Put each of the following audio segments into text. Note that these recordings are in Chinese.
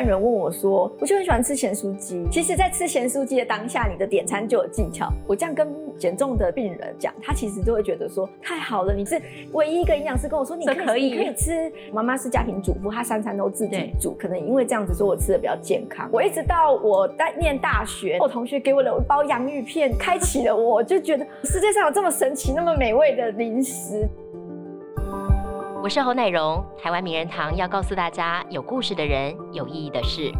般人问我说，我就很喜欢吃咸酥鸡。其实，在吃咸酥鸡的当下，你的点餐就有技巧。我这样跟减重的病人讲，他其实就会觉得说，太好了，你是唯一一个营养师跟我说你可以可以吃。妈妈是家庭主妇，她三餐都自己煮，可能因为这样子说我吃的比较健康。我一直到我在念大学，我同学给我了一包洋芋片，开启了我就觉得世界上有这么神奇、那么美味的零食。我是侯乃荣，台湾名人堂要告诉大家有故事的人，有意义的事。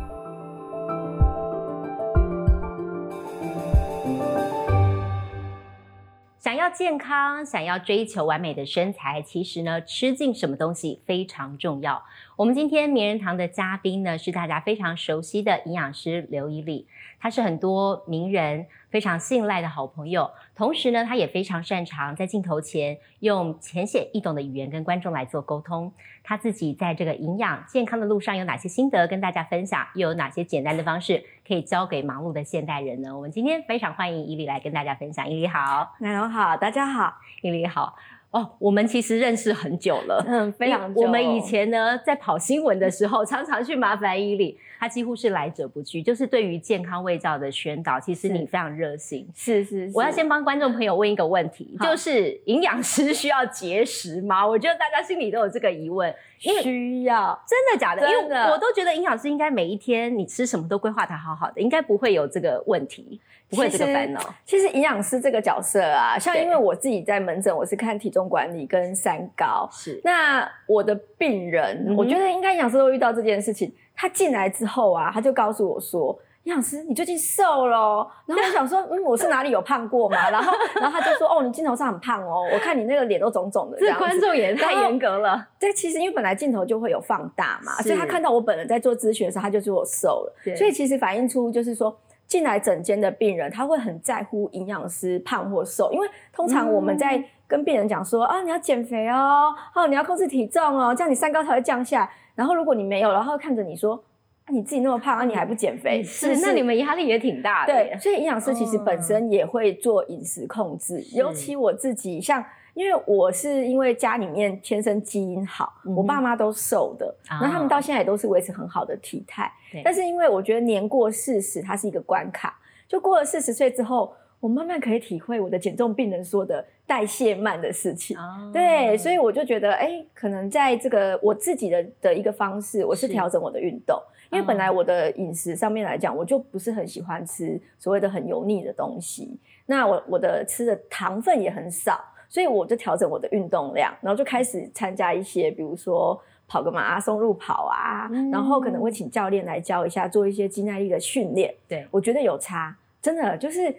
想要健康，想要追求完美的身材，其实呢，吃进什么东西非常重要。我们今天名人堂的嘉宾呢，是大家非常熟悉的营养师刘以礼，他是很多名人非常信赖的好朋友。同时呢，他也非常擅长在镜头前用浅显易懂的语言跟观众来做沟通。他自己在这个营养健康的路上有哪些心得跟大家分享？又有哪些简单的方式可以教给忙碌的现代人呢？我们今天非常欢迎伊利来跟大家分享。伊利好，奶龙好，大家好，伊利好。哦，我们其实认识很久了，嗯，非常。我们以前呢，在跑新闻的时候，常常去麻烦伊利，他几乎是来者不拒。就是对于健康卫教的宣导，其实你非常热心。是是。我要先帮观众朋友问一个问题，就是营养师需要节食吗？我觉得大家心里都有这个疑问。需要？真的假的？因为我都觉得营养师应该每一天你吃什么都规划的好好的，应该不会有这个问题。不会这个烦恼。其实营养师这个角色啊，像因为我自己在门诊，我是看体重管理跟三高。是。那我的病人，我觉得应该营养师都遇到这件事情。他进来之后啊，他就告诉我说：“营养师，你最近瘦了。”然后我想说：“嗯，我是哪里有胖过嘛？”然后，然后他就说：“哦，你镜头上很胖哦，我看你那个脸都肿肿的。”这观众也太严格了。对，其实因为本来镜头就会有放大嘛，所以他看到我本人在做咨询的时候，他就说我瘦了。所以其实反映出就是说。进来整间的病人，他会很在乎营养师胖或瘦，因为通常我们在跟病人讲说啊，你要减肥哦，哦，你要控制体重哦，这样你三高才会降下。然后如果你没有，然后看着你说，啊，你自己那么胖，啊，你还不减肥，是那你们压力也挺大的。对，所以营养师其实本身也会做饮食控制，尤其我自己像。因为我是因为家里面天生基因好，我爸妈都瘦的，那他们到现在也都是维持很好的体态。但是因为我觉得年过四十，它是一个关卡，就过了四十岁之后，我慢慢可以体会我的减重病人说的代谢慢的事情。对，所以我就觉得，哎，可能在这个我自己的的一个方式，我是调整我的运动，因为本来我的饮食上面来讲，我就不是很喜欢吃所谓的很油腻的东西，那我我的吃的糖分也很少。所以我就调整我的运动量，然后就开始参加一些，比如说跑个马拉松路跑啊，然后可能会请教练来教一下，做一些肌耐力的训练。对我觉得有差，真的就是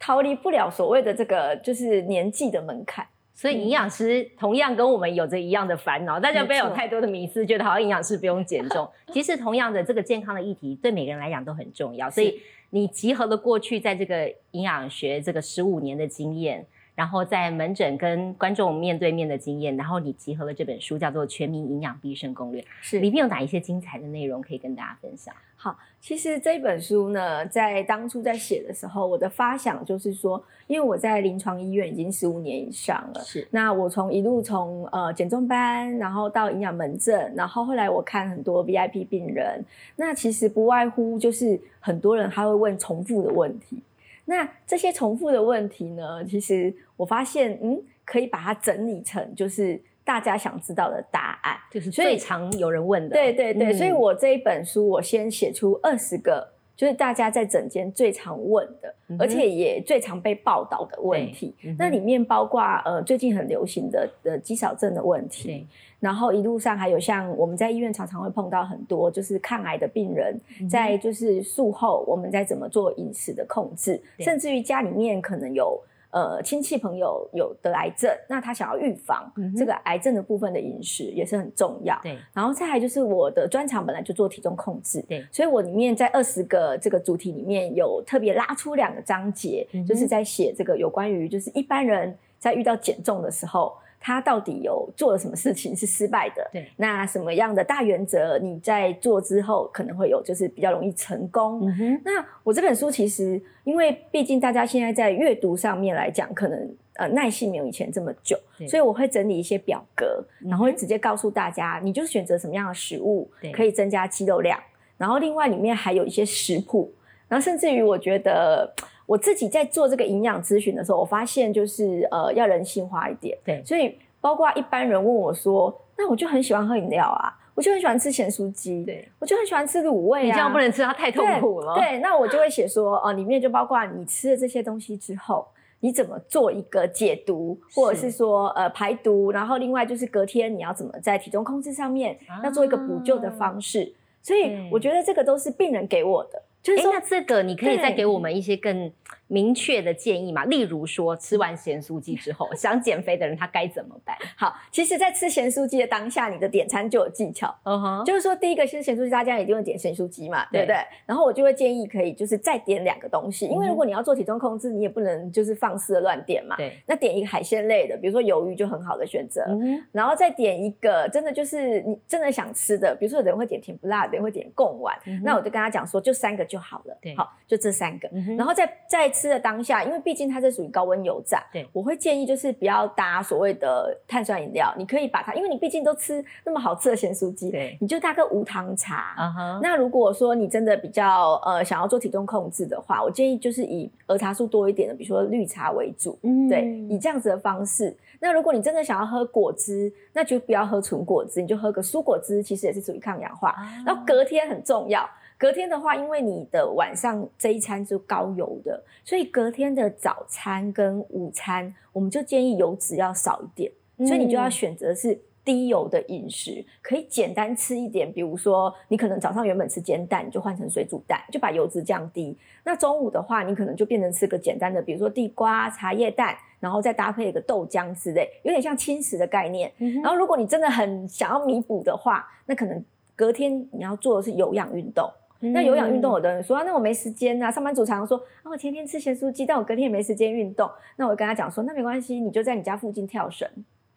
逃离不了所谓的这个就是年纪的门槛。所以营养师同样跟我们有着一样的烦恼，大家不要有太多的迷思，觉得好像营养师不用减重。其实同样的这个健康的议题，对每个人来讲都很重要。所以你集合了过去在这个营养学这个十五年的经验。然后在门诊跟观众面对面的经验，然后你集合了这本书，叫做《全民营养必胜攻略》，是里面有哪一些精彩的内容可以跟大家分享？好，其实这本书呢，在当初在写的时候，我的发想就是说，因为我在临床医院已经十五年以上了，是那我从一路从呃减重班，然后到营养门诊，然后后来我看很多 VIP 病人，那其实不外乎就是很多人他会问重复的问题。那这些重复的问题呢？其实我发现，嗯，可以把它整理成就是大家想知道的答案，就是最常有人问的。对对对，所以我这一本书，我先写出二十个。就是大家在整间最常问的，而且也最常被报道的问题。那里面包括呃最近很流行的的肌少症的问题，然后一路上还有像我们在医院常常会碰到很多就是抗癌的病人，在就是术后我们在怎么做饮食的控制，甚至于家里面可能有。呃，亲戚朋友有得癌症，那他想要预防这个癌症的部分的饮食也是很重要。对，然后再来就是我的专长本来就做体重控制，对，所以我里面在二十个这个主题里面有特别拉出两个章节，就是在写这个有关于就是一般人在遇到减重的时候。他到底有做了什么事情是失败的？对，那什么样的大原则你在做之后可能会有，就是比较容易成功。那我这本书其实，因为毕竟大家现在在阅读上面来讲，可能呃耐性没有以前这么久，所以我会整理一些表格，然后会直接告诉大家，你就是选择什么样的食物可以增加肌肉量。然后另外里面还有一些食谱，然后甚至于我觉得我自己在做这个营养咨询的时候，我发现就是呃要人性化一点，对，所以包括一般人问我说，那我就很喜欢喝饮料啊。我就很喜欢吃咸酥鸡，对我就很喜欢吃卤味啊。你这样不能吃，它太痛苦了。对，那我就会写说，哦，里面就包括你吃了这些东西之后，你怎么做一个解毒，或者是说呃排毒，然后另外就是隔天你要怎么在体重控制上面要做一个补救的方式。所以我觉得这个都是病人给我的。就是说，那这个你可以再给我们一些更明确的建议嘛？例如说，吃完咸酥鸡之后想减肥的人，他该怎么办？好，其实，在吃咸酥鸡的当下，你的点餐就有技巧。嗯哼，就是说，第一个其实咸酥鸡大家一定会点咸酥鸡嘛，对不对？然后我就会建议可以就是再点两个东西，因为如果你要做体重控制，你也不能就是放肆的乱点嘛。对，那点一个海鲜类的，比如说鱿鱼就很好的选择。嗯然后再点一个真的就是你真的想吃的，比如说有人会点甜不辣有，人会点贡丸，那我就跟他讲说，就三个就好了。对，好。就这三个，然后在在吃的当下，因为毕竟它是属于高温油炸，对，我会建议就是不要搭所谓的碳酸饮料，你可以把它，因为你毕竟都吃那么好吃的咸酥鸡，对，你就搭个无糖茶。那如果说你真的比较呃想要做体重控制的话，我建议就是以儿茶素多一点的，比如说绿茶为主，对，以这样子的方式。那如果你真的想要喝果汁，那就不要喝纯果汁，你就喝个蔬果汁，其实也是属于抗氧化。然后隔天很重要。隔天的话，因为你的晚上这一餐是高油的，所以隔天的早餐跟午餐，我们就建议油脂要少一点，所以你就要选择是低油的饮食，可以简单吃一点。比如说，你可能早上原本吃煎蛋，你就换成水煮蛋，就把油脂降低。那中午的话，你可能就变成吃个简单的，比如说地瓜、茶叶蛋，然后再搭配一个豆浆之类，有点像轻食的概念。然后，如果你真的很想要弥补的话，那可能隔天你要做的是有氧运动。那有氧运动，有的人说，那我没时间呐。上班族常常说，啊，我天天吃咸酥鸡，但我隔天也没时间运动。那我跟他讲说，那没关系，你就在你家附近跳绳。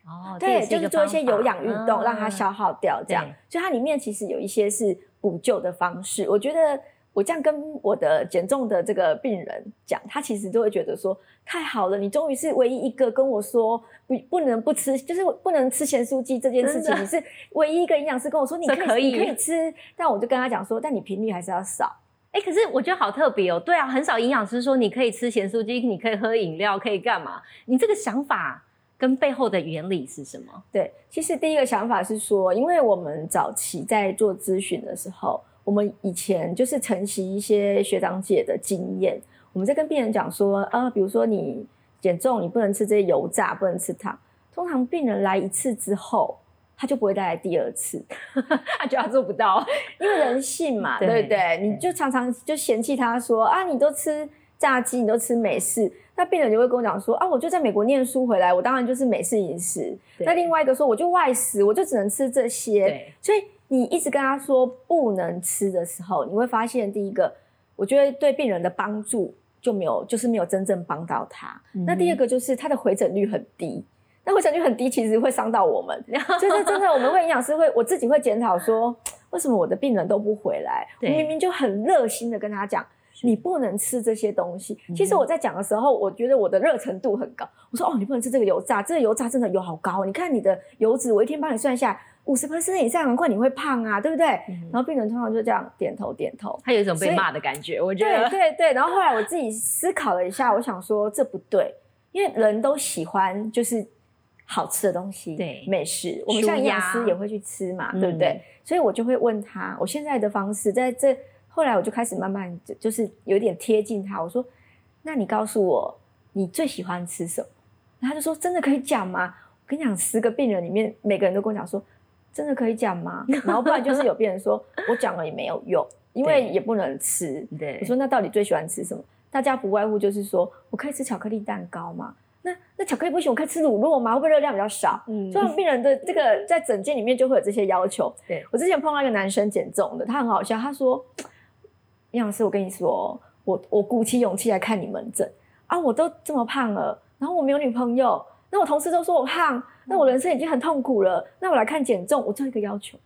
哦，对，就是做一些有氧运动，让它消耗掉，这样。所以它里面其实有一些是补救的方式，我觉得。我这样跟我的减重的这个病人讲，他其实都会觉得说太好了，你终于是唯一一个跟我说不不能不吃，就是不能吃咸酥鸡这件事情，你是唯一一个营养师跟我说你可以你可以吃，但我就跟他讲说，但你频率还是要少。哎，可是我觉得好特别哦，对啊，很少营养师说你可以吃咸酥鸡，你可以喝饮料，可以干嘛？你这个想法跟背后的原理是什么？对，其实第一个想法是说，因为我们早期在做咨询的时候。我们以前就是承袭一些学长姐的经验，我们在跟病人讲说，啊，比如说你减重，你不能吃这些油炸，不能吃糖。通常病人来一次之后，他就不会再来第二次，他觉得他做不到，因为人性嘛，对不对？你就常常就嫌弃他说，啊，你都吃炸鸡，你都吃美式，那病人就会跟我讲说，啊，我就在美国念书回来，我当然就是美式饮食。那另外一个说，我就外食，我就只能吃这些，所以。你一直跟他说不能吃的时候，你会发现第一个，我觉得对病人的帮助就没有，就是没有真正帮到他。那第二个就是他的回诊率很低，那回诊率很低其实会伤到我们，就是真的我们会营养师会我自己会检讨说，为什么我的病人都不回来？我明明就很热心的跟他讲，你不能吃这些东西。其实我在讲的时候，我觉得我的热程度很高。我说哦，你不能吃这个油炸，这个油炸真的油好高，你看你的油脂，我一天帮你算下来。五十 percent 以上，难怪你会胖啊，对不对？然后病人通常就这样点头点头，他有一种被骂的感觉，我觉得。对对对，然后后来我自己思考了一下，我想说这不对，因为人都喜欢就是好吃的东西，对美食，我们像营养师也会去吃嘛，对不对？所以我就会问他，我现在的方式在这，后来我就开始慢慢就是有点贴近他，我说，那你告诉我你最喜欢吃什么？他就说真的可以讲吗？我跟你讲，十个病人里面每个人都跟我讲说。真的可以讲吗？然后不然就是有病人说，我讲了也没有用，因为也不能吃。对，我说那到底最喜欢吃什么？大家不外乎就是说我可以吃巧克力蛋糕吗？那那巧克力不行，我可以吃乳酪吗？会不会热量比较少？嗯，所以病人的这个在诊间里面就会有这些要求。对我之前碰到一个男生减重的，他很好笑，他说：“杨老师，我跟你说，我我鼓起勇气来看你门诊啊，我都这么胖了，然后我没有女朋友，那我同事都说我胖。”那我人生已经很痛苦了，那我来看减重，我做一个要求，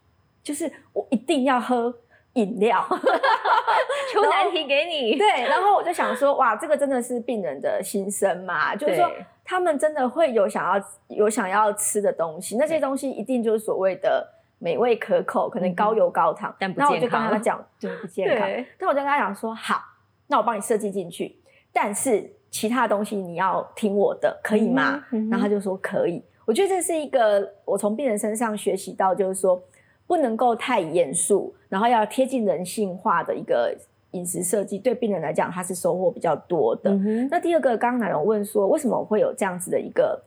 就是我一定要喝饮料，出难题给你。对，然后我就想说，哇，这个真的是病人的心声嘛？就是说，他们真的会有想要有想要吃的东西，那些东西一定就是所谓的美味可口，可能高油高糖，但不那我就健康跟他讲，对，不健康对。但我就跟他讲说，好，那我帮你设计进去，但是其他的东西你要听我的，可以吗？然后他就说可以。我觉得这是一个我从病人身上学习到，就是说不能够太严肃，然后要贴近人性化的一个饮食设计，对病人来讲，他是收获比较多的。嗯，那第二个，刚刚奶蓉问说，为什么我会有这样子的一个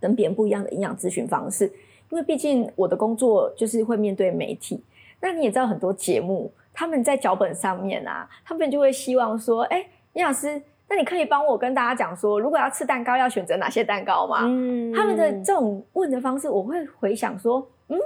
跟别人不一样的营养咨询方式？因为毕竟我的工作就是会面对媒体，那你也知道很多节目，他们在脚本上面啊，他们就会希望说，哎，营养师，那你可以帮我跟大家讲说，如果要吃蛋糕，要选择哪些蛋糕吗？嗯他们的这种问的方式，我会回想说，嗯，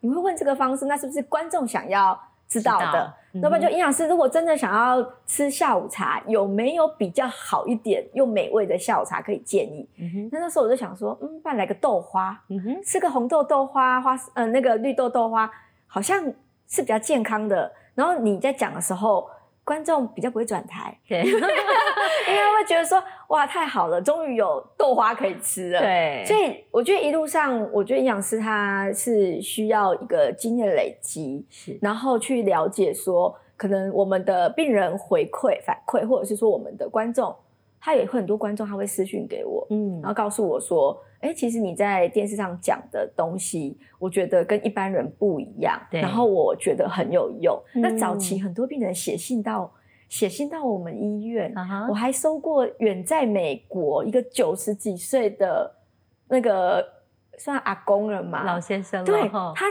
你会问这个方式，那是不是观众想要知道的？知道嗯要不然就营养师，如果真的想要吃下午茶，有没有比较好一点又美味的下午茶可以建议？嗯哼，那那时候我就想说，嗯，不然来个豆花，嗯哼，吃个红豆豆花花，呃，那个绿豆豆花，好像是比较健康的。然后你在讲的时候，观众比较不会转台，对。因为会觉得说，哇，太好了，终于有豆花可以吃了。对，所以我觉得一路上，我觉得营养师他是需要一个经验累积，然后去了解说，可能我们的病人回馈反馈，或者是说我们的观众，他有很多观众他会私讯给我，嗯然后告诉我说，哎，其实你在电视上讲的东西，我觉得跟一般人不一样，对然后我觉得很有用。嗯那早期很多病人写信到写信到我们医院，我还收过远在美国一个九十几岁的那个算阿公了嘛，老先生了对他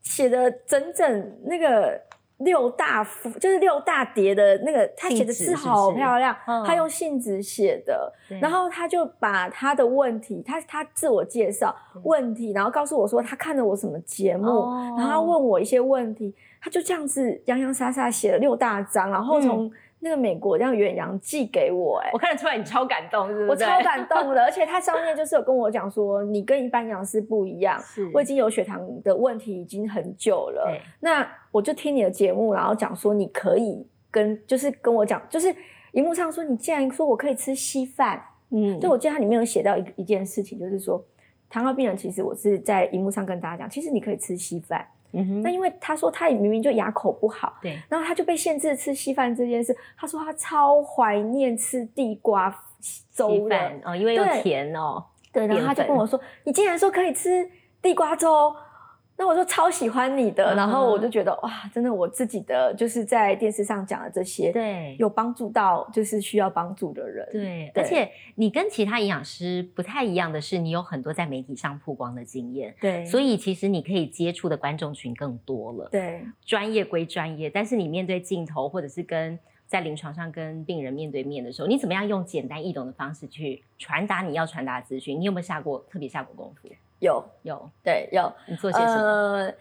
写的整整那个六大幅，就是六大叠的那个，他写的字好漂亮，嗯。他用信纸写的，然后他就把他的问题，他他自我介绍问题，然后告诉我说他看了我什么节目，哦。然后他问我一些问题，他就这样子洋洋洒洒写了六大张，然后从那个美国这样远洋寄给我、哎我。看得出来你超感动，是不是？我超感动的，而且他上面就是有跟我讲说，你跟一般营养师不一样，是我已经有血糖的问题已经很久了。那我就听你的节目，然后讲说你可以跟，就是跟我讲，就是荧幕上说你既然说我可以吃稀饭，嗯对我记得它里面有写到一一件事情，就是说糖尿病人其实我是在荧幕上跟大家讲，其实你可以吃稀饭。嗯那因为他说他明明就牙口不好，对然后他就被限制吃稀饭这件事。他说他超怀念吃地瓜粥的，饭哦，因为又甜哦，对，然后他就跟我说：“你竟然说可以吃地瓜粥。”那我说超喜欢你的，嗯然后我就觉得哇，真的我自己的就是在电视上讲的这些，对有帮助到就是需要帮助的人。对，对而且你跟其他营养师不太一样的是，你有很多在媒体上曝光的经验，对，所以以其实你可以接触的观众群更多了。对专业归专业，但是你面对镜头或者是跟在临床上跟病人面对面的时候，你怎么样用简单易懂的方式去传达你要传达的资讯？你有没有下过特别下过功夫？有。有，对有。你做些什么？呃，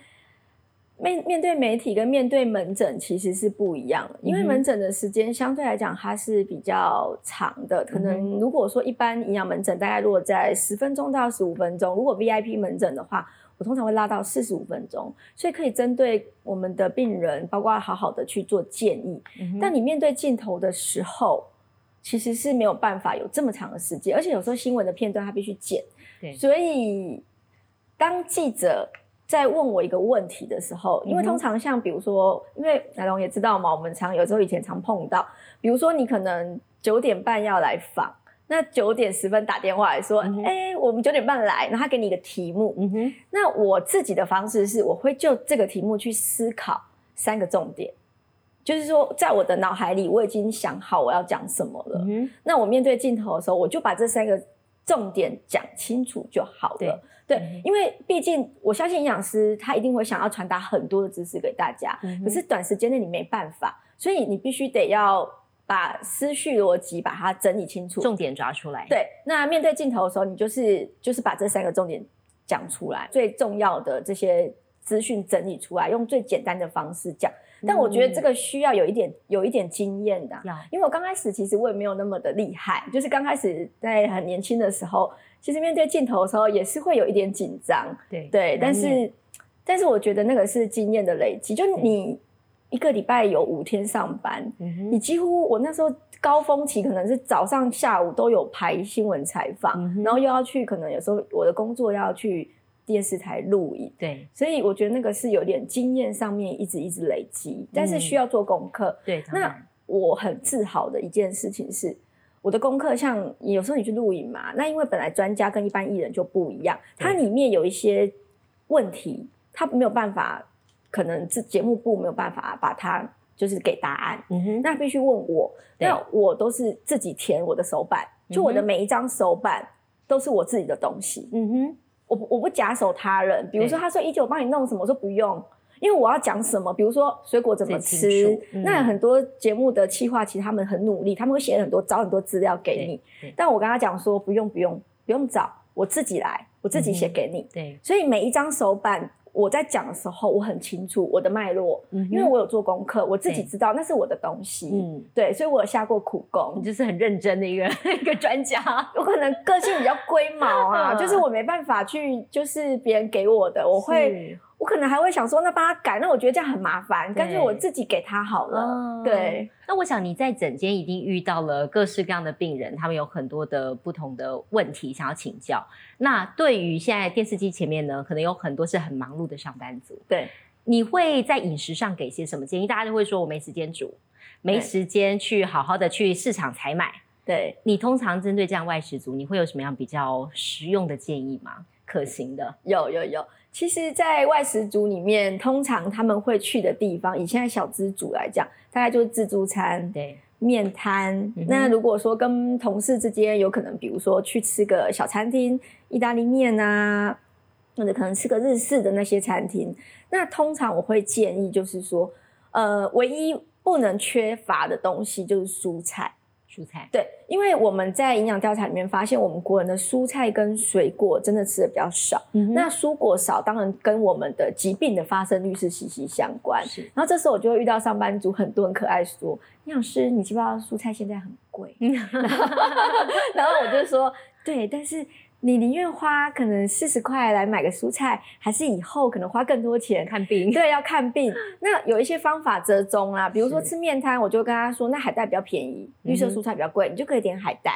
面面对媒体跟面对门诊其实是不一样的，因为门诊的时间相对来讲它是比较长的，可嗯能如果说一般营养门诊大概落在十分钟到十五分钟，如果 VIP 门诊的话，我通常会拉到四十五分钟，所以可以针对我们的病人，包括好好的去做建议。嗯但你面对镜头的时候，其实是没有办法有这么长的时间，而且有时候新闻的片段它必须剪，对。所以当记者在问我一个问题的时候，因为通常像比如说，因为奶龙也知道嘛，我们常有时候以前常碰到，比如说你可能九点半要来访。那九点十分打电话来说，哎、我们九点半来，然后他给你一个题目，嗯哼，那我自己的方式是，我会就这个题目去思考三个重点，就是说，在我的脑海里我已经想好我要讲什么了。嗯哼，那我面对镜头的时候，我就把这三个重点讲清楚就好了。对，嗯因为毕竟我相信营养师他一定会想要传达很多的知识给大家，可是短时间内你没办法，所以你必须得要把思绪逻辑把它整理清楚。重点抓出来。，对，那面对镜头的时候，你就是就是把这三个重点讲出来，最重要的这些资讯整理出来，用最简单的方式讲。但我觉得这个需要有一点有一点经验的因为我刚开始其实我也没有那么的厉害，就是刚开始在很年轻的时候，其实面对镜头的时候也是会有一点紧张，对对，但是但是我觉得那个是经验的累积，就你一个礼拜有五天上班，嗯你几乎我那时候高峰期可能是早上下午都有排新闻采访，嗯然后又要去可能有时候我的工作要去电视台录影，对，所以我觉得那个是有点经验上面一直一直累积，但是需要做功课。对，那我很自豪的一件事情是，我的功课像有时候你去录影嘛，那因为本来专家跟一般艺人就不一样，它里面有一些问题，他没有办法，可能这节目部没有办法把它就是给答案，嗯哼，那必须问我，那我都是自己填我的手板，就我的每一张手板都是我自己的东西，嗯哼。我我不假手他人，比如说他说一九我帮你弄什么，我说不用，因为我要讲什么，比如说水果怎么吃，那很多节目的企划其实他们很努力，他们会写很多找很多资料给你，但我跟他讲说不用不用不用找，我自己来，我自己写给你，对，所以每一张手板。我在讲的时候，我很清楚我的脉络，因为我有做功课，我自己知道那是我的东西，嗯，对，所以我有下过苦功。你就是很认真的一个 一个专家，我可能个性比较龟毛啊，就是我没办法去，就是别人给我的，我会。我可能还会想说，那帮他改，那我觉得这样很麻烦，干脆我自己给他好了。对，那我想你在诊间一定遇到了各式各样的病人，他们有很多的不同的问题想要请教。那对于现在电视机前面呢，可能有很多是很忙碌的上班族。对，你会在饮食上给些什么建议？大家都会说我没时间煮，没时间去好好的去市场采买。对你通常针对这样外食族，你会有什么样比较实用的建议吗？可行的？有有有。其实，在外食族里面，通常他们会去的地方，以现在小资族来讲，大概就是自助餐、对面摊。那如果说跟同事之间有可能，比如说去吃个小餐厅，意大利面啊，或者可能吃个日式的那些餐厅，那通常我会建议，就是说，呃，唯一不能缺乏的东西就是蔬菜。蔬菜对，因为我们在营养调查里面发现，我们国人的蔬菜跟水果真的吃的比较少。那蔬果少，当然跟我们的疾病的发生率是息息相关。是，然后这时候我就会遇到上班族，很多人可爱说：“营养师，你知不知道蔬菜现在很贵？” 然后我就说：“对，但是。”你宁愿花可能四十块来买个蔬菜，还是以后可能花更多钱看病？对，要看病。那有一些方法折中啊，比如说吃面摊，我就跟他说，那海带比较便宜，绿色蔬菜比较贵，你就可以点海带。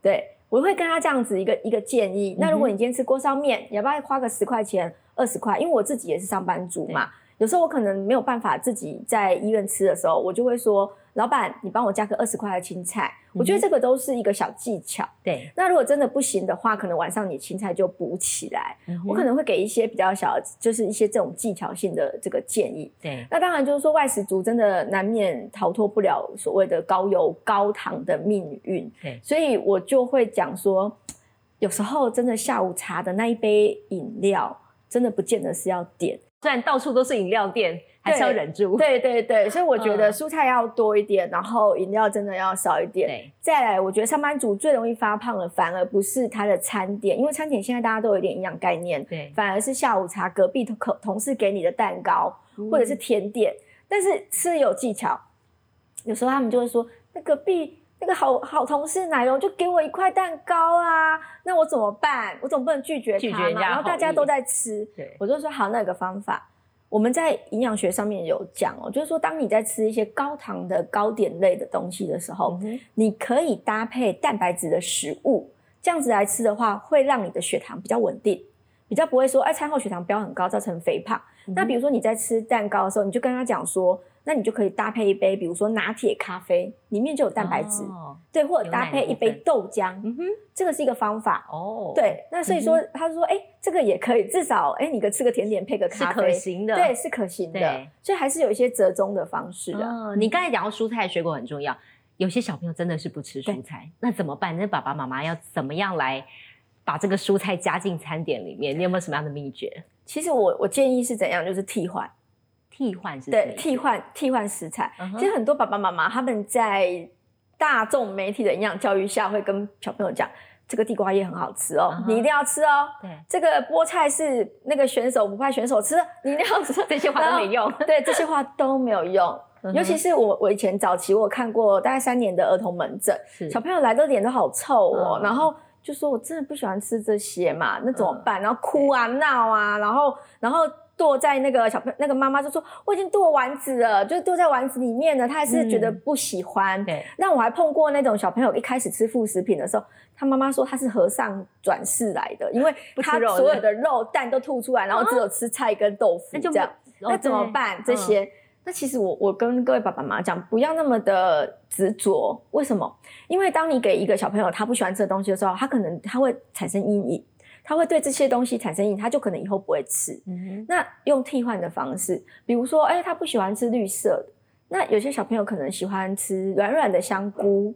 对，我会跟他这样子一个一个建议。那如果你今天吃锅烧面，要不要花个十块钱、二十块？因为我自己也是上班族嘛，有时候我可能没有办法自己在医院吃的时候，我就会说。老板，你帮我加个二十块的青菜，我觉得这个都是一个小技巧。对，那如果真的不行的话，可能晚上你青菜就补起来。我可能会给一些比较小，就是一些这种技巧性的这个建议。对，那当然就是说外食族真的难免逃脱不了所谓的高油高糖的命运。对，所以我就会讲说，有时候真的下午茶的那一杯饮料，真的不见得是要点，虽然到处都是饮料店。还是要忍住，对对对，所以我觉得蔬菜要多一点，然后饮料真的要少一点。对，再来，我觉得上班族最容易发胖的，反而不是他的餐点，因为餐点现在大家都有点营养概念，对，反而是下午茶隔壁同同事给你的蛋糕或者是甜点，但是吃有技巧，有时候他们就会说，那隔壁那个好好同事奶油就给我一块蛋糕啊，那我怎么办？我总不能拒绝他嘛，然后大家都在吃，对，我就说好，那有个方法。我们在营养学上面有讲哦，就是说，当你在吃一些高糖的糕点类的东西的时候，你可以搭配蛋白质的食物，这样子来吃的话，会让你的血糖比较稳定，比较不会说，哎，餐后血糖飙很高，造成肥胖。那比如说你在吃蛋糕的时候，你就跟他讲说。那你就可以搭配一杯，比如说拿铁咖啡，里面就有蛋白质，对，或者搭配一杯豆浆，嗯哼，这个是一个方法哦。对，那所以说他说，哎，这个也可以，至少哎，你个吃个甜点配个咖啡，是可行的，对，是可行的。所以还是有一些折中的方式的。你刚才讲到蔬菜水果很重要，有些小朋友真的是不吃蔬菜，那怎么办？那爸爸妈妈要怎么样来把这个蔬菜加进餐点里面？你有没有什么样的秘诀？其实我我建议是怎样，就是替换。替换是对替换替换食材，其实很多爸爸妈妈他们在大众媒体的营养教育下，会跟小朋友讲，这个地瓜叶很好吃哦，你一定要吃哦。对，这个菠菜是那个选手不派选手吃的，你一定要吃。这些话都没用，对，这些话都没有用。尤其是我，我以前早期我看过大概三年的儿童门诊，小朋友来的脸都好臭哦，然后就说我真的不喜欢吃这些嘛，那怎么办？然后哭啊闹啊，然后然后。剁在那个小朋友那个妈妈就说我已经剁丸子了，就是剁在丸子里面了，他还是觉得不喜欢。对，那我还碰过那种小朋友一开始吃副食品的时候，他妈妈说他是和尚转世来的，因为他所有的肉蛋都吐出来，然后只有吃菜跟豆腐这样，那怎么办？这些？那其实我我跟各位爸爸妈妈讲，不要那么的执着。为什么？因为当你给一个小朋友他不喜欢吃的东西的时候，他可能他会产生阴影。他会对这些东西产生瘾，他就可能以后不会吃。那用替换的方式，比如说，哎，他不喜欢吃绿色的，那有些小朋友可能喜欢吃软软的香菇，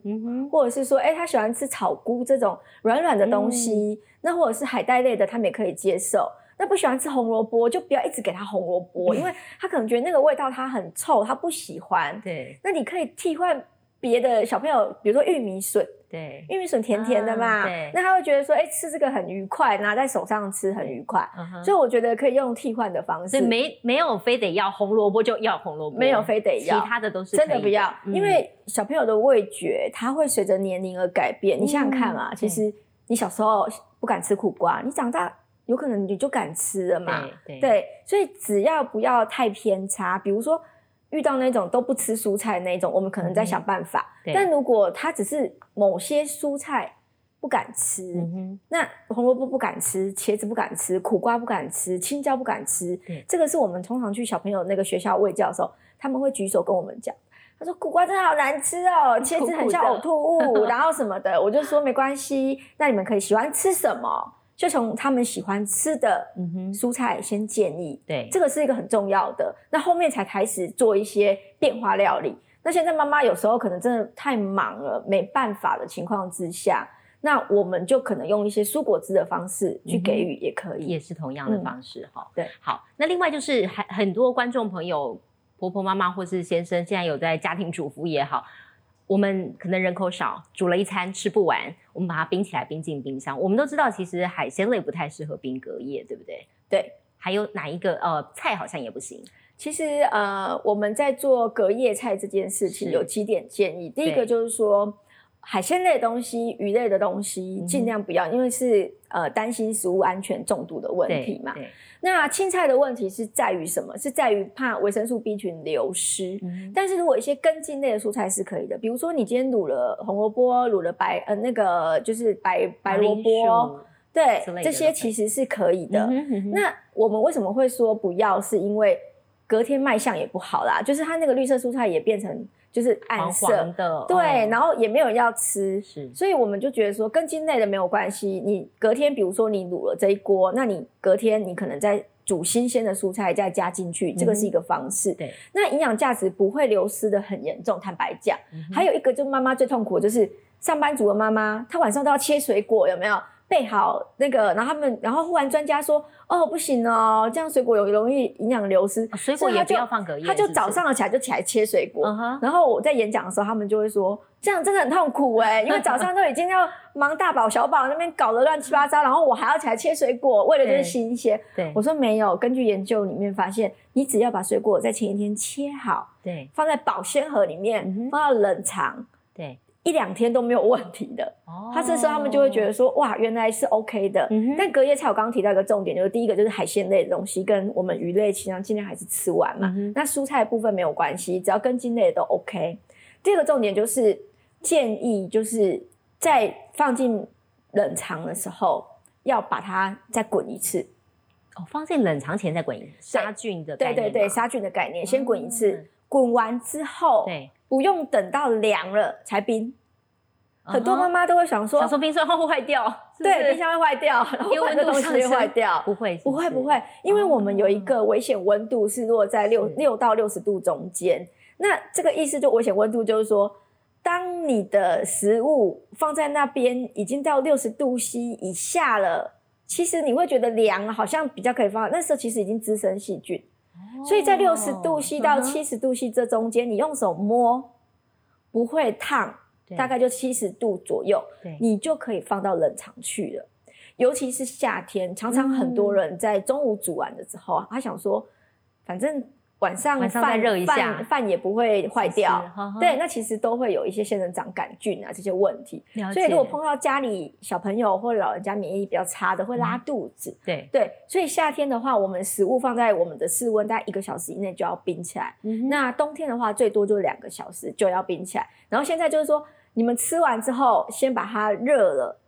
或者是说，哎，他喜欢吃草菇这种软软的东西，那或者是海带类的，他们也可以接受。那不喜欢吃红萝卜，就不要一直给他红萝卜，因为他可能觉得那个味道他很臭，他不喜欢。对，那你可以替换别的小朋友，比如说玉米笋。对，玉米笋甜甜的嘛，那他会觉得说，哎，吃这个很愉快，拿在手上吃很愉快，所以我觉得可以用替换的方式，没没有非得要红萝卜就要红萝卜，没有非得要，其他的都是真的不要，因为小朋友的味觉它会随着年龄而改变。你想想看啊，其实你小时候不敢吃苦瓜，你长大有可能你就敢吃了嘛，对，所以只要不要太偏差，比如说。遇到那种都不吃蔬菜那种，我们可能在想办法。但如果他只是某些蔬菜不敢吃，那红萝卜不敢吃，茄子不敢吃，苦瓜不敢吃，青椒不敢吃，这个是我们通常去小朋友那个学校喂教的时候，他们会举手跟我们讲，他说苦瓜真的好难吃哦，茄子很像呕吐物，然后什么的，我就说没关系，那你们可以喜欢吃什么？就从他们喜欢吃的蔬菜先建议，对，这个是一个很重要的。那后面才开始做一些变化料理。那现在妈妈有时候可能真的太忙了，没办法的情况之下，那我们就可能用一些蔬果汁的方式去给予，也可以，也是同样的方式哈。对，好。那另外就是很很多观众朋友、婆婆妈妈或是先生，现在有在家庭主妇也好。我们可能人口少，煮了一餐吃不完，我们把它冰起来，冰进冰箱。我们都知道，其实海鲜类不太适合冰隔夜，对不对？对。还有哪一个呃菜好像也不行？其实呃我们在做隔夜菜这件事情有几点建议。第一个就是说，海鲜类的东西、鱼类的东西尽量不要，因为是呃担心食物安全中毒的问题嘛。那青菜的问题是在于什么？是在于怕维生素 B 群流失。但是如果一些根茎类的蔬菜是可以的，比如说你今天卤了红萝卜，卤了白呃那个就是白白萝卜，对，这些其实是可以的。那我们为什么会说不要？是因为隔天卖相也不好啦，就是它那个绿色蔬菜也变成。就是暗色的，对，然后也没有人要吃，是，所以我们就觉得说跟茎类的没有关系。你隔天，比如说你卤了这一锅，那你隔天你可能再煮新鲜的蔬菜再加进去，这个是一个方式。对，那营养价值不会流失的很严重。坦白讲，还有一个就妈妈最痛苦就是上班族的妈妈，她晚上都要切水果，有没有？备好那个，然后他们，然后忽然专家说，哦，不行哦，这样水果有容易营养流失，水果也不要放隔夜。他就早上起来就起来切水果，然后我在演讲的时候，他们就会说，这样真的很痛苦哎，因为早上都已经要忙大宝小宝那边搞得乱七八糟，然后我还要起来切水果，为了就是新鲜。对，我说没有，根据研究里面发现，你只要把水果在前一天切好，对，放在保鲜盒里面，放到冷藏，对。一两天都没有问题的，他这时候他们就会觉得说，哇，原来是 OK 的。但隔夜菜我刚刚提到一个重点，就是第一个就是海鲜类的东西跟我们鱼类，尽量尽量还是吃完嘛。那蔬菜部分没有关系，只要根茎类的都 OK。第二个重点就是建议就是在放进冷藏的时候要把它再滚一次。哦，放进冷藏前再滚一次，杀菌的对对对，杀菌的概念，先滚一次，滚完之后对。不用等到凉了才冰，很多妈妈都会想说，想说冰箱会坏掉，对，冰箱会坏掉，然后温度会坏掉，不会，不会，不会，因为我们有一个危险温度是落在六六到六十度中间。那这个意思就危险温度就是说，当你的食物放在那边已经到六十度 C 以下了，其实你会觉得凉，好像比较可以放，那时候其实已经滋生细菌。所以在六十度 C 到七十度 C 这中间，你用手摸不会烫，大概就七十度左右，你就可以放到冷藏去了。尤其是夏天，常常很多人在中午煮完了之后啊，他想说，反正晚上晚上再饭热一下饭饭也不会坏掉是呵呵。对，那其实都会有一些仙人掌杆菌啊这些问题。所以如果碰到家里小朋友或老人家免疫力比较差的，会拉肚子。对，对，所以夏天的话，我们食物放在我们的室温，大概一个小时以内就要冰起来。嗯那冬天的话，最多就两个小时就要冰起来。然后现在就是说，你们吃完之后，先把它热了，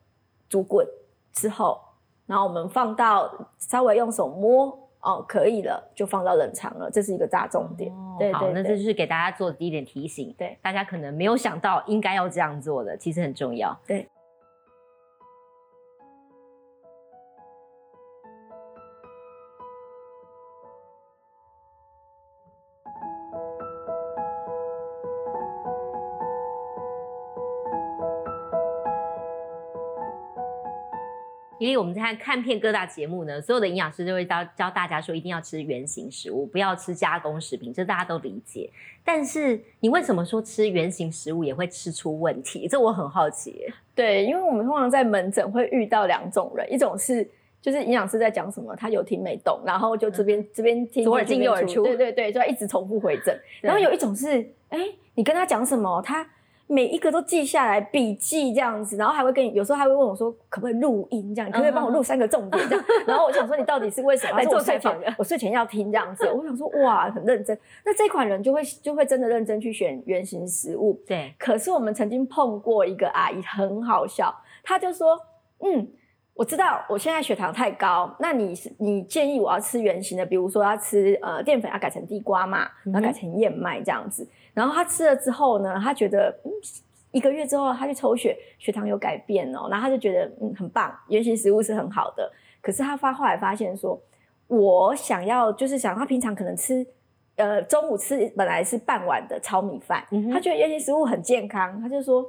煮滚之后，然后我们放到稍微用手摸哦，可以了，就放到冷藏了，这是一个大重点。哦好，对对对那这就是给大家做的一点提醒。对，大家可能没有想到应该要这样做的，其实很重要。对。因为我们在看片各大节目呢，所有的营养师都会教教大家说，一定要吃原形食物，不要吃加工食品，这大家都理解。但是你为什么说吃原形食物也会吃出问题？这我很好奇耶。对，因为我们通常在门诊会遇到两种人，一种是就是营养师在讲什么，他有听没懂，然后就这边、这边听左耳进右耳出对对对，就要一直重复回诊。然后有一种是，哎，你跟他讲什么，他每一个都记下来，笔记这样子，然后还会跟你，有时候还会问我说，可不可以录音这样，你可不可以帮我录三个重点这样？然后我想说，你到底是为什么？来做睡前我睡前要听这样子，我想说，哇，很认真。那这款人就会就会真的认真去选原型食物，对，可是我们曾经碰过一个阿姨，很好笑，她就说：“嗯，我知道我现在血糖太高，那你是你建议我要吃原形的，比如说要吃呃淀粉要改成地瓜嘛，然后改成燕麦这样子。然后他吃了之后呢，他觉得嗯。”一个月之后，他去抽血，血糖有改变哦，然后他就觉得嗯很棒，原型食物是很好的。可是他发后来发现说，我想要就是想他平常可能吃，呃中午吃本来是半碗的糙米饭，嗯哼她觉得原型食物很健康，他就说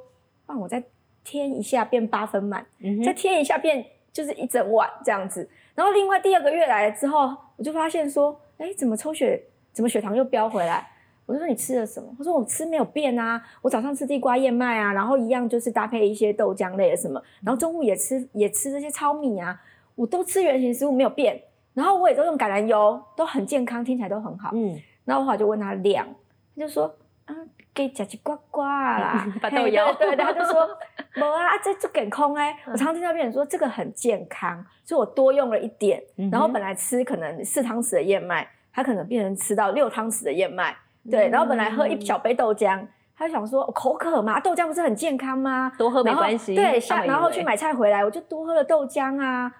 让我再添一下变八分满，嗯，再添一下变就是一整碗这样子。然后另外第二个月来了之后，我就发现说，哎，怎么抽血，怎么血糖又飙回来？我就说你吃了什么？他说我吃没有变啊，我早上吃地瓜燕麦啊，然后一样就是搭配一些豆浆类的什么，然后中午也吃也吃这些糙米啊，我都吃原形食物没有变，然后我也都用橄榄油，都很健康，听起来都很好。嗯，然后我后来就问他量，他就说啊，给吃一呱呱啦 把，豆嘿摇对对对，他就说 没啊，这这健康哎。我常常听到别人说这个很健康，所以我多用了一点，然后本来吃可能四汤匙的燕麦，他可能变成吃到六汤匙的燕麦，对，然后本来喝一小杯豆浆。他就想说哦口渴嘛，豆浆不是很健康吗？多喝没关系对，下然后去买菜回来，我就多喝了豆浆啊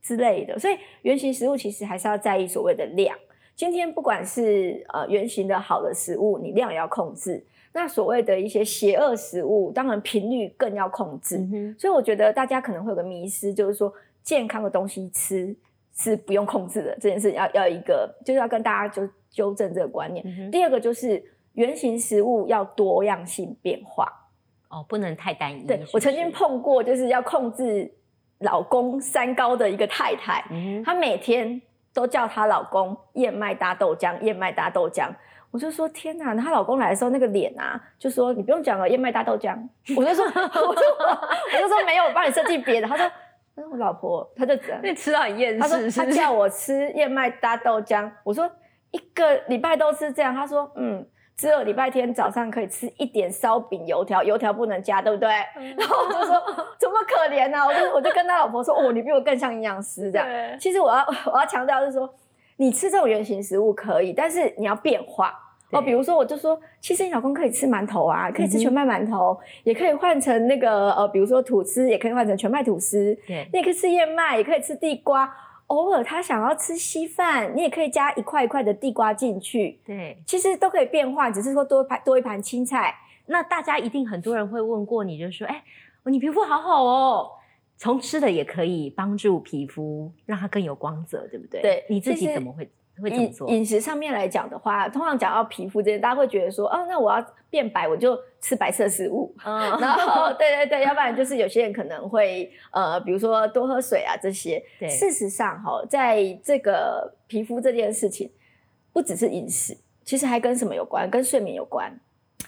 之类的。所以原型食物其实还是要在意所谓的量。今天不管是呃原型的好的食物，你量也要控制。那所谓的一些邪恶食物，当然频率更要控制。嗯，所以我觉得大家可能会有个迷失，就是说健康的东西吃是不用控制的，这件事要要一个就是要跟大家就纠正这个观念。嗯，第二个就是原型食物要多样性变化。哦，不能太单一。对我曾经，碰过，就是要控制老公三高的一个太太，嗯，她每天都叫她老公燕麦搭豆浆，燕麦搭豆浆。我就说天哪！她老公来的时候那个脸啊，就说你不用讲了，燕麦搭豆浆。我就说，我就说，我就说没有，我帮你设计别的。他说，那我老婆，他就这样，那吃到很厌他说世，是不是他叫我吃燕麦搭豆浆，我说一个礼拜都吃这样，他说嗯，只有礼拜天早上可以吃一点烧饼油条，油条不能加，对不对？然后我就说 怎么可怜呢、啊？我就我就跟他老婆说，哦，你比我更像营养师这样。对其实我要我要强调的是说，你吃这种原型食物可以，但是你要变化。哦，比如说，我就说，其实你老公可以吃馒头啊，可以吃全麦馒头，也可以换成那个呃，比如说吐司，也可以换成全麦吐司。对，你也可以吃燕麦，也可以吃地瓜。偶尔他想要吃稀饭，你也可以加一块一块的地瓜进去，对。其实都可以变换，只是说多一盘多一盘青菜。那大家一定很多人会问过你，就说：“哎，你皮肤好好哦。”从吃的也可以帮助皮肤，让它更有光泽，对不对？对你自己怎么会会这么饮做？饮食上面来讲的话，通常讲到皮肤这些，大家会觉得说，哦，那我要变白，我就吃白色食物。嗯，然后，对对对，要不然就是有些人可能会呃，比如说多喝水啊这些。对事实上哈，在这个皮肤这件事情，不只是饮食，其实还跟什么有关？跟睡眠有关，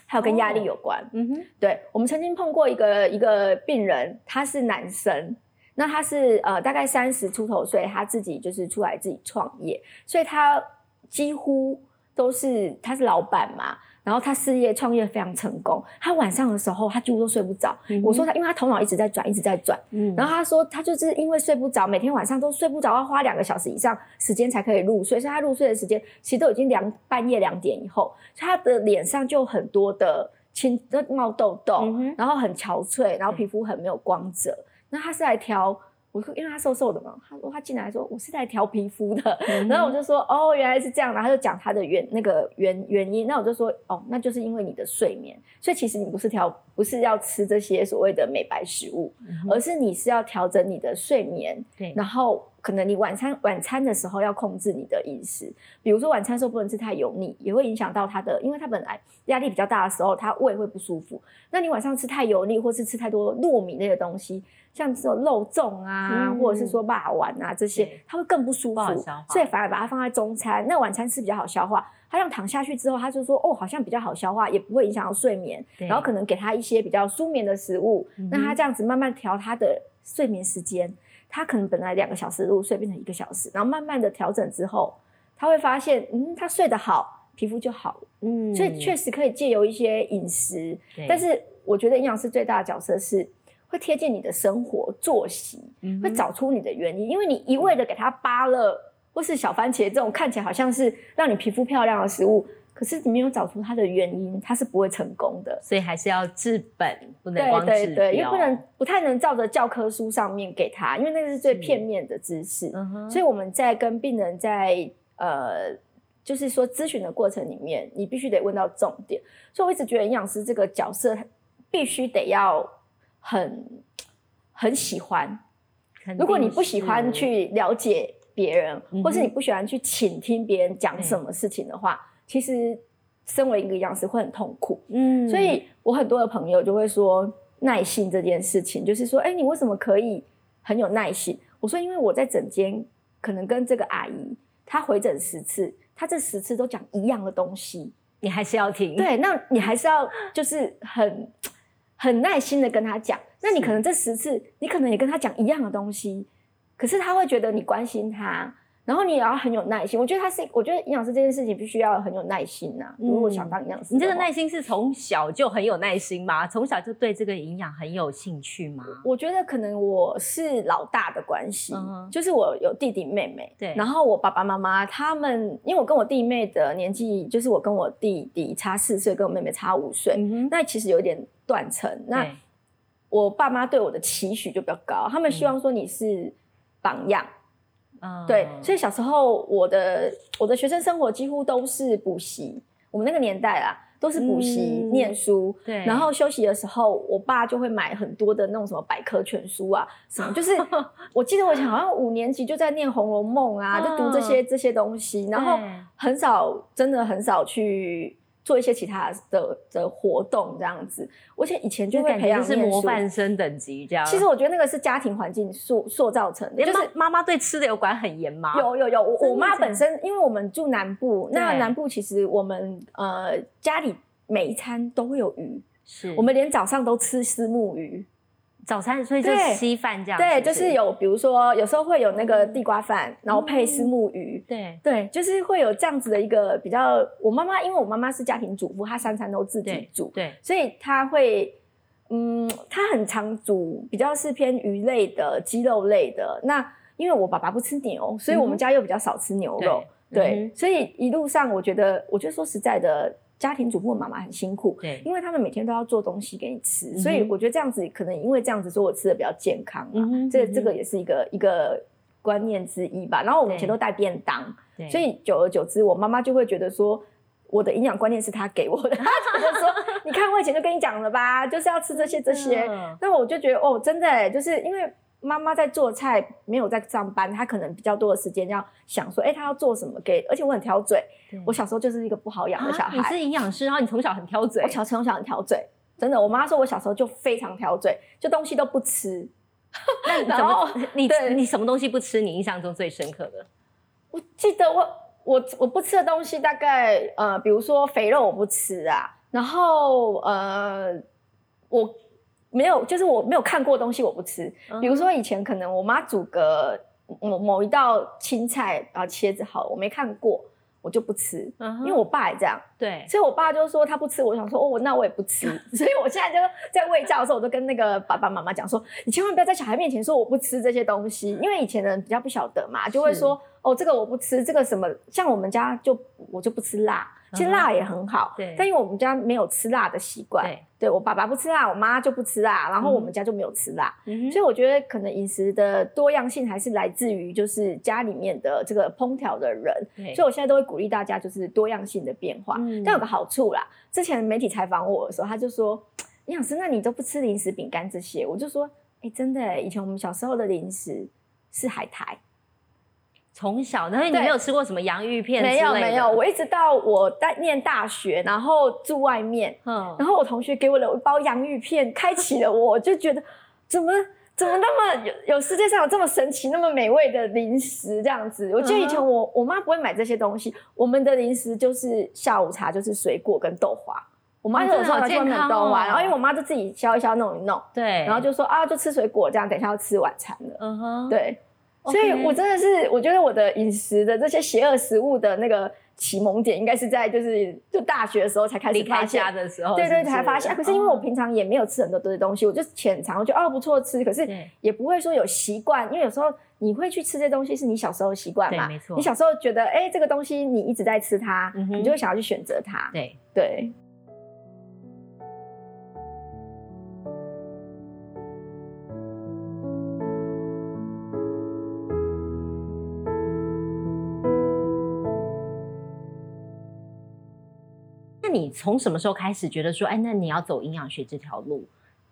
还有跟压力有关。嗯哼，对我们曾经碰过一个一个病人，他是男生，那他是呃大概三十出头岁，他自己就是出来自己创业，所以他几乎都是他是老板嘛。然后他事业创业非常成功，他晚上的时候他几乎都睡不着。我说他，因为他头脑一直在转，一直在转。然后他说他就是因为睡不着，每天晚上都睡不着，要花两个小时以上时间才可以入睡。所以他入睡的时间其实都已经两半夜两点以后，他的脸上就很多的青冒痘痘，然后很憔悴，然后皮肤很没有光泽。那他是来调。我说，因为他瘦瘦的嘛，他说他进来说我是来调皮肤的，然后我就说哦原来是这样，然后他就讲他的原那个原原因，那我就说哦那就是因为你的睡眠，所以其实你不是调不是要吃这些所谓的美白食物，而是你是要调整你的睡眠，对，然后可能你晚餐晚餐的时候要控制你的饮食，比如说晚餐时候不能吃太油腻，也会影响到他的，因为他本来压力比较大的时候，他胃会不舒服，那你晚上吃太油腻或是吃太多糯米类的东西。像这种肉粽啊，或者是说霸丸啊这些，他会更不舒服，所以反而把它放在中餐。那晚餐吃比较好消化，他让躺下去之后，他就说哦，好像比较好消化，也不会影响到睡眠。然后可能给他一些比较舒眠的食物，那他这样子慢慢调他的睡眠时间。他可能本来两个小时入睡变成一个小时，然后慢慢的调整之后，他会发现，嗯，他睡得好，皮肤就好了。嗯，所以确实可以借由一些饮食，但是我觉得营养师最大的角色是。会贴近你的生活作息，会找出你的原因，因为你一味的给他扒了，或是小番茄这种看起来好像是让你皮肤漂亮的食物，可是你没有找出它的原因，它是不会成功的。所以还是要治本，不能光治对对，因为不能不太能照着教科书上面给他，因为那个是最片面的知识。所以我们在跟病人在呃，就是说咨询的过程里面，你必须得问到重点。所以我一直觉得营养师这个角色必须得要。很很喜欢，如果你不喜欢去了解别人，或是你不喜欢去倾听别人讲什么事情的话，其实身为一个营养师会很痛苦。嗯，所以我很多的朋友就会说耐心这件事情，就是说，哎，你为什么可以很有耐心？我说，因为我在诊间可能跟这个阿姨，她回诊十次，她这十次都讲一样的东西，你还是要听。对，那你还是要就是很。很耐心的跟他讲，那你可能这十次，你可能也跟他讲一样的东西，可是他会觉得你关心他，然后你也要很有耐心。我觉得他是，我觉得营养师这件事情必须要很有耐心呐。如果想当营养师，你这个耐心是从小就很有耐心吗？从小就对这个营养很有兴趣吗？我觉得可能我是老大的关系，就是我有弟弟妹妹，对，然后我爸爸妈妈他们，因为我跟我弟妹的年纪，就是我跟我弟弟差四岁，跟我妹妹差五岁，那其实有点。断层，那我爸妈对我的期许就比较高，他们希望说你是榜样，对，所以小时候我的我的学生生活几乎都是补习，我们那个年代啊都是补习念书，对，然后休息的时候，我爸就会买很多的那种什么百科全书啊，什么就是 我记得我好像五年级就在念《红楼梦》啊，就读这些这些东西，然后很少真的很少去。做一些其他的的活动这样子，而且以前就会培养是模范生等级这样。其实我觉得那个是家庭环境塑塑造成的，就是妈妈对吃的有管很严吗？有有有，我我妈本身因为我们住南部，那南部其实我们呃家里每一餐都会有鱼，是。我们连早上都吃丝木鱼。早餐，所以就稀饭这样。对，就是有，比如说有时候会有那个地瓜饭，然后配丝木鱼。对对，就是会有这样子的一个比较。我妈妈，因为我妈妈是家庭主妇，她三餐都自己煮，对，所以她会，嗯，她很常煮比较是偏鱼类的、鸡肉类的。那因为我爸爸不吃牛，所以我们家又比较少吃牛肉。对，所以一路上我觉得，我觉得说实在的。家庭主妇妈妈很辛苦，对，因为他们每天都要做东西给你吃，所以我觉得这样子可能因为这样子说我吃的比较健康啊，这这个也是一个一个观念之一吧。然后我们以前都带便当，所以久而久之，我妈妈就会觉得说我的营养观念是他给我的，她就说 你看我以前就跟你讲了吧，就是要吃这些这些。那我就觉得哦，真的，就是因为。妈妈在做菜，没有在上班，她可能比较多的时间要想说，哎，她要做什么给？而且我很挑嘴，我小时候就是一个不好养的小孩。你是营养师，然后你从小很挑嘴。我小从小很挑嘴，真的。我妈说我小时候就非常挑嘴，就东西都不吃。那你怎么？你你什么东西不吃？你印象中最深刻的？我记得我我我不吃的东西大概呃，比如说肥肉我不吃啊，然后呃我。没有，就是我没有看过东西，我不吃。比如说以前可能我妈煮个某某一道青菜啊，茄子好，我没看过，我就不吃，因为我爸也这样。对，所以我爸就说他不吃，我想说哦，那我也不吃。所以我现在就在喂教的时候，我就跟那个爸爸妈妈讲说，你千万不要在小孩面前说我不吃这些东西，因为以前的人比较不晓得嘛，就会说。哦，这个我不吃，这个什么，像我们家就我就不吃辣，其实辣也很好，对。但因为我们家没有吃辣的习惯，对，对我爸爸不吃辣，我妈就不吃辣，然后我们家就没有吃辣，所以我觉得可能饮食的多样性还是来自于就是家里面的这个烹调的人，所以我现在都会鼓励大家就是多样性的变化。嗯但有个好处啦，之前媒体采访我的时候，他就说营养师，那你都不吃零食、饼干这些？我就说，哎，真的，以前我们小时候的零食是海苔。从小，然后你没有吃过什么洋芋片？没有没有，我一直到我在念大学，然后住外面，嗯，然后我同学给我了一包洋芋片，开启了我就觉得怎么怎么那么有有世界上有这么神奇、那么美味的零食这样子。我记得以前我我妈不会买这些东西，我们的零食就是下午茶就是水果跟豆花。我妈有时候去外面豆花，然后因为我妈就自己削一削弄一弄，对，然后就说啊就吃水果这样，等一下要吃晚餐了，嗯哼，对。所以，我真的是，我觉得我的饮食的这些邪恶食物的那个启蒙点，应该是在就是就大学的时候才开始发现的时候，对对，才发现。可是因为我平常也没有吃很多这些东西，我就浅尝，我觉得哦不错吃，可是也不会说有习惯，因为有时候你会去吃这些东西，是你小时候习惯嘛，没错。你小时候觉得哎这个东西你一直在吃它，你就会想要去选择它，对对。你从什么时候开始觉得说，哎，那你要走营养学这条路？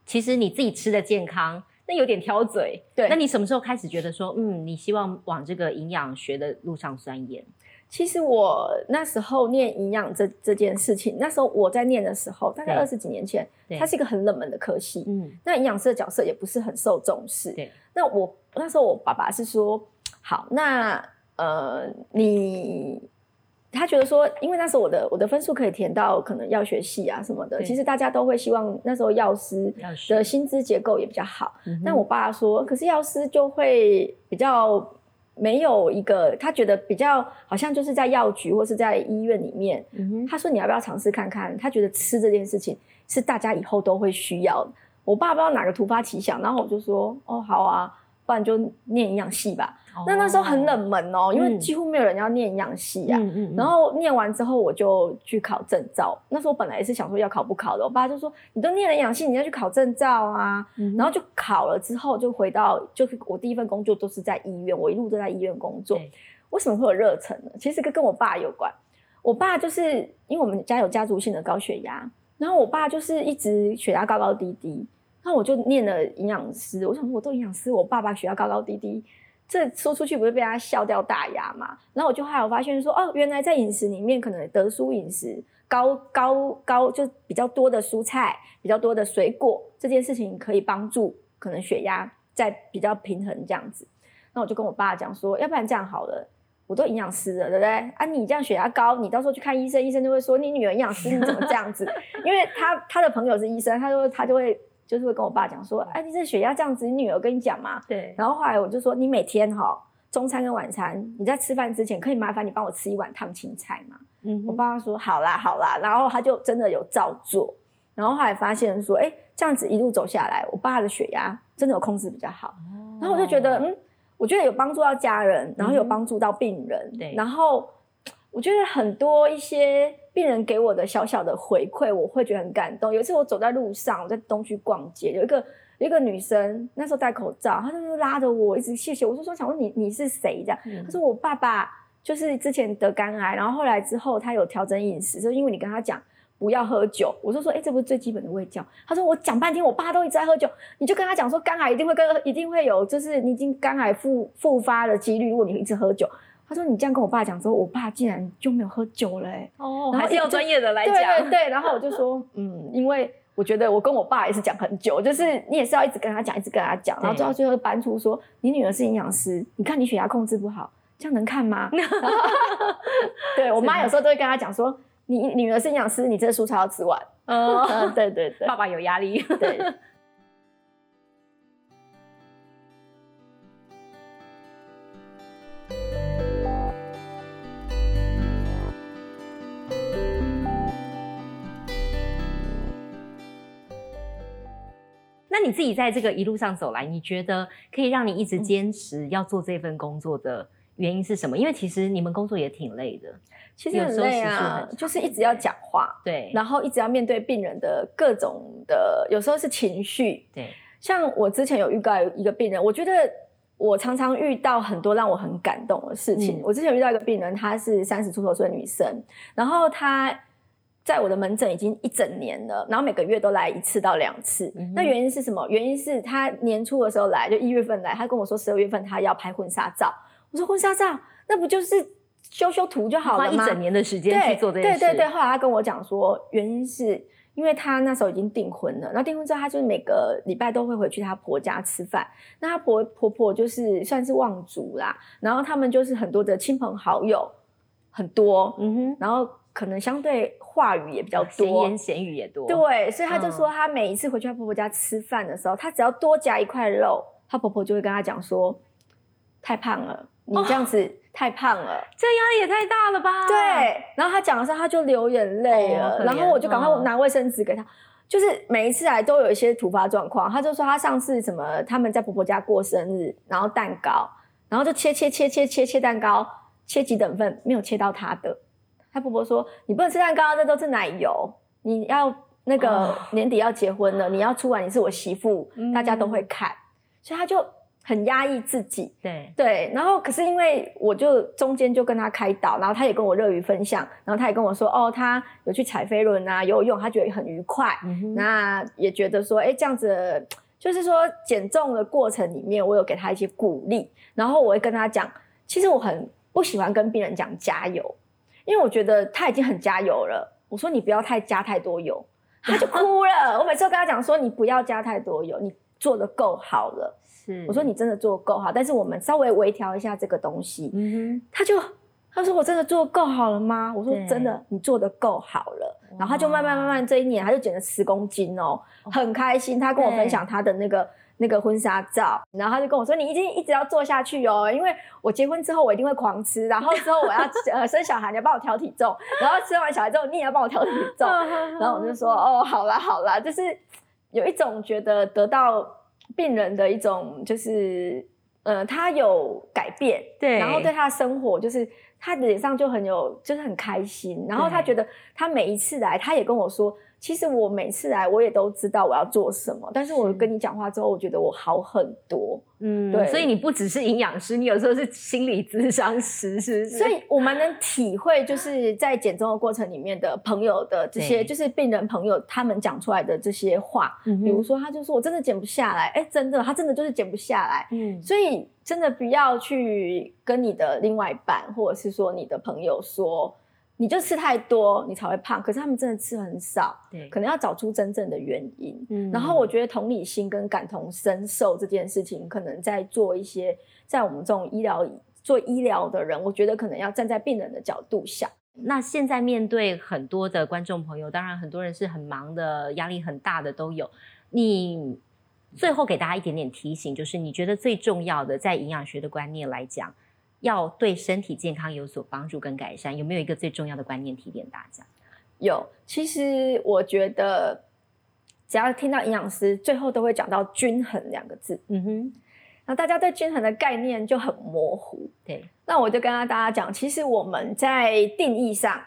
其实你自己吃的健康，那有点挑嘴。对，那你什么时候开始觉得说，嗯，你希望往这个营养学的路上钻研？其实我那时候念营养这这件事情，那时候我在念的时候，大概二十几年前，它是一个很冷门的科系。嗯，那营养师的角色也不是很受重视。对，那我那时候我爸爸是说，好，那呃，你。他觉得说，因为那时候我的我的分数可以填到可能药学系啊什么的，其实大家都会希望那时候药师的薪资结构也比较好。但我爸说，可是药师就会比较没有一个，他觉得比较好像就是在药局或是在医院里面。他说你要不要尝试看看？他觉得吃这件事情是大家以后都会需要。我爸不知道哪个突发奇想，然后我就说，哦好啊。不然就念营养系吧。那那时候很冷门哦，因为几乎没有人要念营养系啊。然后念完之后，我就去考证照。那时候本来也是想说要考不考的，我爸就说：“你都念了营养系，你要去考证照啊。”然后就考了之后，就回到就是我第一份工作都是在医院，我一路都在医院工作。为什么会有热忱呢？其实跟跟我爸有关。我爸就是因为我们家有家族性的高血压，然后我爸就是一直血压高高低低。那我就念了营养师，我想说我做营养师，我爸爸血压高高低低，这说出去不是被他笑掉大牙嘛？然后我就后来我发现说，哦，原来在饮食里面，可能德蔬饮食高高高就比较多的蔬菜，比较多的水果，这件事情可以帮助可能血压在比较平衡这样子。那我就跟我爸讲说，要不然这样好了，我都营养师了，对不对？啊，你这样血压高，你到时候去看医生，医生就会说你女儿营养师你怎么这样子？因为他他的朋友是医生，他说他就会。就是会跟我爸讲说，哎，你这血压这样子，你女儿跟你讲嘛。对。然后后来我就说，你每天哈中餐跟晚餐，你在吃饭之前可以麻烦你帮我吃一碗烫青菜嘛。嗯。我爸爸说好啦好啦，然后他就真的有照做。然后后来发现说，哎，这样子一路走下来，我爸的血压真的有控制比较好。哦。然后我就觉得，嗯，我觉得有帮助到家人，然后有帮助到病人。对。然后我觉得很多一些。病人给我的小小的回馈，我会觉得很感动。有一次我走在路上，我在东区逛街，有一个一个女生，那时候戴口罩，她就拉着我，一直谢谢我。就说想问你你是谁？这样，她说我爸爸就是之前得肝癌，然后后来之后他有调整饮食，就因为你跟他讲不要喝酒。我就说，哎，这不是最基本的味教。他说我讲半天，我爸都一直在喝酒，你就跟他讲说肝癌一定会跟一定会有，就是你已经肝癌复复发的几率，如果你一直喝酒。他说：“你这样跟我爸讲之后，我爸竟然就没有喝酒了。”哦，还是要专业的来讲。对对对，然后我就说：“嗯，因为我觉得我跟我爸也是讲很久，就是你也是要一直跟他讲，一直跟他讲，然后最后最后搬出说，你女儿是营养师，你看你血压控制不好，这样能看吗？” 对我妈有时候都会跟他讲说：“你女儿是营养师，你这蔬菜要吃完。” 嗯，对对对，爸爸有压力。对。那你自己在这个一路上走来，你觉得可以让你一直坚持要做这份工作的原因是什么？因为其实你们工作也挺累的，其实很累啊，就是一直要讲话，对，然后一直要面对病人的各种的，有时候是情绪，对。像我之前有遇到一个病人，我觉得我常常遇到很多让我很感动的事情。我之前遇到一个病人，她是三十出头岁的女生，然后她。在我的门诊已经一整年了，然后每个月都来一次到两次。那原因是什么？原因是他年初的时候来，就一月份来，他跟我说十二月份他要拍婚纱照。我说婚纱照，那不就是修修图就好了吗？花一整年的时间去做这件事。对对对。后来他跟我讲说，原因是因为他那时候已经订婚了。那订婚之后，他就是每个礼拜都会回去他婆家吃饭。那他婆婆婆就是算是望族啦，然后他们就是很多的亲朋好友很多，嗯哼，然后可能相对。话语也比较多，闲言闲语也多。对，所以他就说，他每一次回去他婆婆家吃饭的时候，他只要多夹一块肉，他婆婆就会跟他讲说：“太胖了，你这样子太胖了，这压力也太大了吧？”对。然后他讲的时候，他就流眼泪了。然后我就赶快拿卫生纸给他。就是每一次来都有一些突发状况。他就说他上次什么，他们在婆婆家过生日，然后蛋糕，然后就切切切切切切蛋糕，切几等份，没有切到他的。他婆婆说：“你不能吃蛋糕，这都是奶油。你要那个 年底要结婚了，你要出来，你是我媳妇，大家都会看。所以他就很压抑自己。对对，然后可是因为我就中间就跟他开导，然后他也跟我乐于分享，然后他也跟我说：哦，他有去踩飞轮啊，游泳，他觉得很愉快。那也觉得说，哎，这样子就是说减重的过程里面，我有给他一些鼓励，然后我会跟他讲，其实我很不喜欢跟病人讲加油。”因为我觉得他已经很加油了，我说你不要太加太多油，他就 哭了。我每次都跟他讲说，你不要加太多油，你做的够好了。是，我说你真的做够好，但是我们稍微微调一下这个东西。嗯哼，他就他说我真的做够好了吗？我说真的，你做的够好了。然后他就慢慢慢慢这一年他就减了十公斤哦，很开心。他跟我分享他的那个。那个婚纱照，然后他就跟我说：“你一定一直要做下去哦，因为我结婚之后我一定会狂吃，然后之后我要呃生小孩，你要帮我调体重，然后生完小孩之后你也要帮我调体 重。”然后我就说：“哦，好啦好啦，就是有一种觉得得到病人的一种就是呃他有改变，对，然后对他的生活就是他脸上就很有就是很开心，然后他觉得他每一次来他也跟我说。”其实我每次来，我也都知道我要做什么，但是我跟你讲话之后，我觉得我好很多。嗯，对，所以你不只是营养师，你有时候是心理咨商师，是不是？所以我们能体会，就是在减重的过程里面的朋友的这些，就是病人朋友他们讲出来的这些话，比如说他就说我真的减不下来，哎，真的，他真的就是减不下来。嗯，所以真的不要去跟你的另外一半，或者是说你的朋友说。你就吃太多，你才会胖。可是他们真的吃很少，对，可能要找出真正的原因。嗯，然后我觉得同理心跟感同身受这件事情，可能在做一些在我们这种医疗做医疗的人，我觉得可能要站在病人的角度想。那现在面对很多的观众朋友，当然很多人是很忙的，压力很大的都有。你最后给大家一点点提醒，就是你觉得最重要的，在营养学的观念来讲。要对身体健康有所帮助跟改善，有没有一个最重要的观念提点大家？有，其实我觉得只要听到营养师最后都会讲到均衡两个字，嗯哼，那大家对均衡的概念就很模糊。对，那我就跟大家讲，其实我们在定义上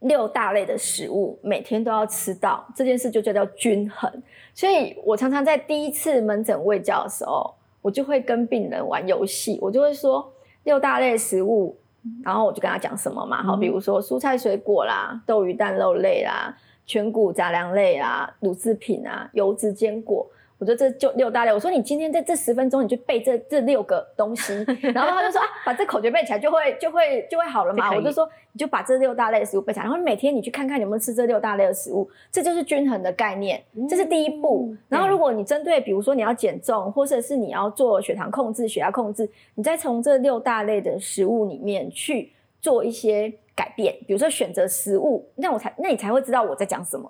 六大类的食物每天都要吃到这件事就叫叫均衡。所以我常常在第一次门诊喂教的时候，我就会跟病人玩游戏，我就会说。六大类食物，然后我就跟他讲什么嘛，好，比如说蔬菜水果啦、豆鱼蛋肉类啦、全谷杂粮类啦、乳制品啊、油脂坚果。我说这就六大类。我说你今天在这十分钟，你就背这这六个东西，然后他就说啊，把这口诀背起来就会就会就会好了嘛。我就说你就把这六大类食物背起来，然后每天你去看看有没有吃这六大类的食物，这就是均衡的概念，这是第一步。然后如果你针对比如说你要减重，或者是你要做血糖控制、血压控制，你再从这六大类的食物里面去做一些改变，比如说选择食物，那我才那你才会知道我在讲什么。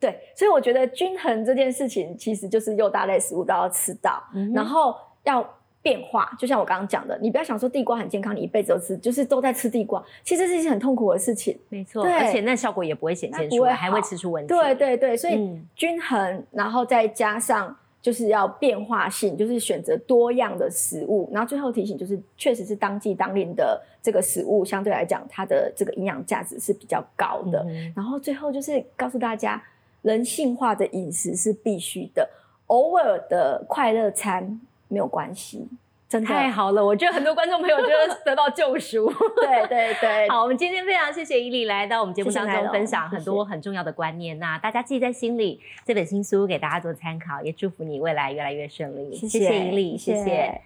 对。所以我觉得均衡这件事情，其实就是六大类食物都要吃到，然后要变化。就像我刚刚讲的，你不要想说地瓜很健康，你一辈子都吃，就是都在吃地瓜，其实是一件很痛苦的事情。没错，而且那效果也不会显现出来，还会吃出问题。对对对，所以均衡，然后再加上。就是要变化性，就是选择多样的食物。然后最后提醒就是，确实是当季当令的这个食物，相对来讲，它的这个营养价值是比较高的。然后最后就是告诉大家，人性化的饮食是必须的，偶尔的快乐餐没有关系。真的太好了，我觉得很多观众朋友觉得得到救赎。对 对对，好，我们今天非常谢谢伊利来到我们节目当中分享很多很重要的观念，那大家记在心里，这本新书给大家做参考，也祝福你未来越来越顺利。谢谢伊利，谢谢。